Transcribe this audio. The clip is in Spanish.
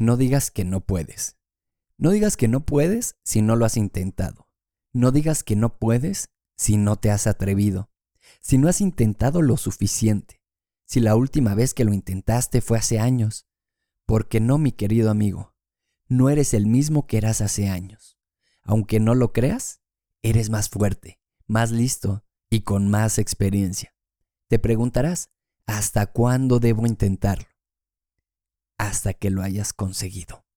No digas que no puedes. No digas que no puedes si no lo has intentado. No digas que no puedes si no te has atrevido. Si no has intentado lo suficiente. Si la última vez que lo intentaste fue hace años. Porque no, mi querido amigo. No eres el mismo que eras hace años. Aunque no lo creas, eres más fuerte, más listo y con más experiencia. Te preguntarás, ¿hasta cuándo debo intentarlo? Hasta que lo hayas conseguido.